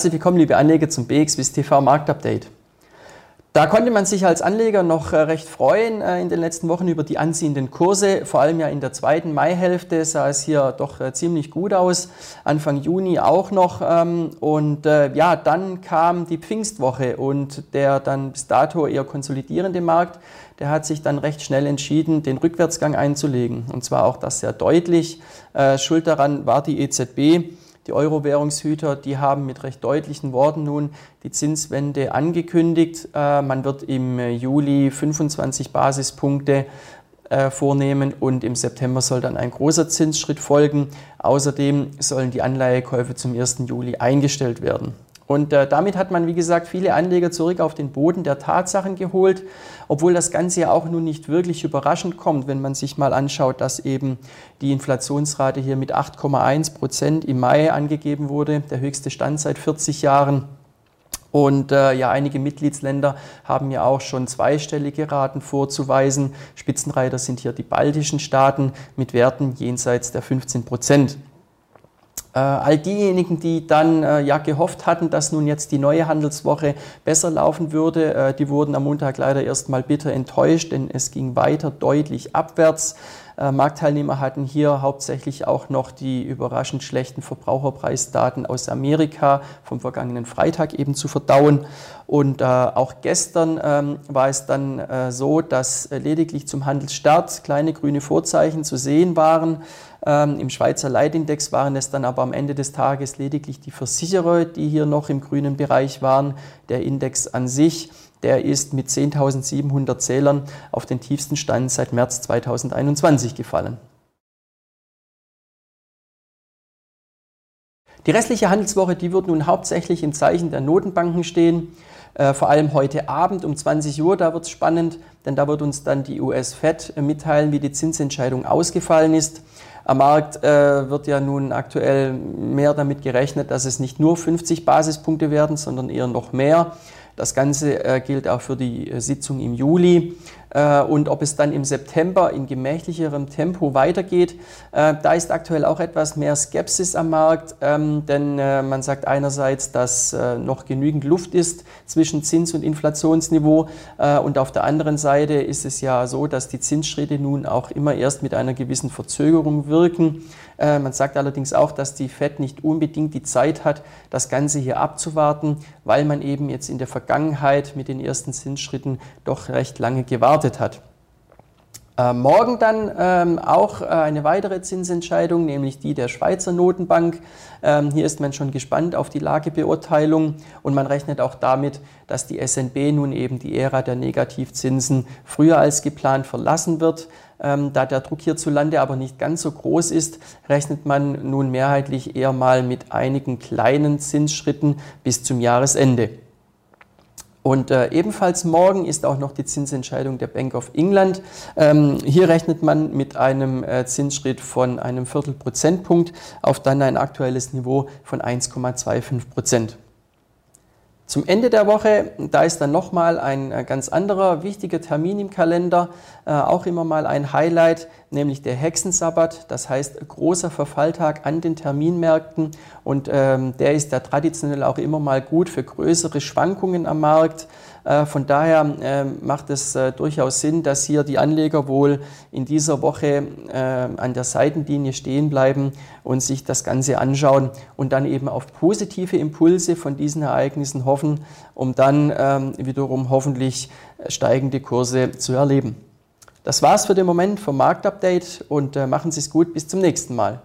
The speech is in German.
Herzlich willkommen, liebe Anleger, zum BXWIS TV Marktupdate. Da konnte man sich als Anleger noch äh, recht freuen äh, in den letzten Wochen über die anziehenden Kurse. Vor allem ja in der zweiten Maihälfte sah es hier doch äh, ziemlich gut aus. Anfang Juni auch noch. Ähm, und ja, dann kam die Pfingstwoche und der dann bis dato eher konsolidierende Markt, der hat sich dann recht schnell entschieden, den Rückwärtsgang einzulegen. Und zwar auch das sehr deutlich. Schuld daran war die EZB die Euro-Währungshüter, die haben mit recht deutlichen Worten nun die Zinswende angekündigt. Äh, man wird im Juli 25 Basispunkte äh, vornehmen und im September soll dann ein großer Zinsschritt folgen. Außerdem sollen die Anleihekäufe zum 1. Juli eingestellt werden. Und äh, damit hat man, wie gesagt, viele Anleger zurück auf den Boden der Tatsachen geholt, obwohl das Ganze ja auch nun nicht wirklich überraschend kommt, wenn man sich mal anschaut, dass eben die Inflationsrate hier mit 8,1 Prozent im Mai angegeben wurde, der höchste Stand seit 40 Jahren. Und äh, ja, einige Mitgliedsländer haben ja auch schon zweistellige Raten vorzuweisen. Spitzenreiter sind hier die baltischen Staaten mit Werten jenseits der 15 Prozent. Äh, all diejenigen, die dann äh, ja gehofft hatten, dass nun jetzt die neue Handelswoche besser laufen würde, äh, die wurden am Montag leider erstmal bitter enttäuscht, denn es ging weiter deutlich abwärts. Äh, Marktteilnehmer hatten hier hauptsächlich auch noch die überraschend schlechten Verbraucherpreisdaten aus Amerika vom vergangenen Freitag eben zu verdauen. Und äh, auch gestern ähm, war es dann äh, so, dass lediglich zum Handelsstart kleine grüne Vorzeichen zu sehen waren. Ähm, Im Schweizer Leitindex waren es dann aber am Ende des Tages lediglich die Versicherer, die hier noch im grünen Bereich waren. Der Index an sich der ist mit 10.700 Zählern auf den tiefsten Stand seit März 2021 gefallen. Die restliche Handelswoche, die wird nun hauptsächlich im Zeichen der Notenbanken stehen. Äh, vor allem heute Abend um 20 Uhr, da wird es spannend, denn da wird uns dann die US-Fed mitteilen, wie die Zinsentscheidung ausgefallen ist. Am Markt äh, wird ja nun aktuell mehr damit gerechnet, dass es nicht nur 50 Basispunkte werden, sondern eher noch mehr. Das Ganze äh, gilt auch für die äh, Sitzung im Juli. Äh, und ob es dann im September in gemächlicherem Tempo weitergeht, da ist aktuell auch etwas mehr Skepsis am Markt, ähm, denn man sagt einerseits, dass noch genügend Luft ist zwischen Zins- und Inflationsniveau und auf der anderen Seite ist es ja so, dass die Zinsschritte nun auch immer erst mit einer gewissen Verzögerung wirken. Man sagt allerdings auch, dass die Fed nicht unbedingt die Zeit hat, das Ganze hier abzuwarten, weil man eben jetzt in der Vergangenheit mit den ersten Zinsschritten doch recht lange gewartet hat. Äh, morgen dann ähm, auch äh, eine weitere Zinsentscheidung, nämlich die der Schweizer Notenbank. Ähm, hier ist man schon gespannt auf die Lagebeurteilung und man rechnet auch damit, dass die SNB nun eben die Ära der Negativzinsen früher als geplant verlassen wird. Ähm, da der Druck hierzulande aber nicht ganz so groß ist, rechnet man nun mehrheitlich eher mal mit einigen kleinen Zinsschritten bis zum Jahresende. Und äh, ebenfalls morgen ist auch noch die Zinsentscheidung der Bank of England. Ähm, hier rechnet man mit einem äh, Zinsschritt von einem Viertelprozentpunkt auf dann ein aktuelles Niveau von 1,25 Prozent. Zum Ende der Woche, da ist dann nochmal ein äh, ganz anderer wichtiger Termin im Kalender, äh, auch immer mal ein Highlight, nämlich der Hexensabbat, das heißt großer Verfalltag an den Terminmärkten und ähm, der ist ja traditionell auch immer mal gut für größere Schwankungen am Markt. Äh, von daher äh, macht es durchaus Sinn, dass hier die Anleger wohl in dieser Woche an der Seitenlinie stehen bleiben und sich das Ganze anschauen und dann eben auf positive Impulse von diesen Ereignissen hoffen, um dann ähm, wiederum hoffentlich steigende Kurse zu erleben. Das war's für den Moment vom Marktupdate und machen Sie es gut. Bis zum nächsten Mal.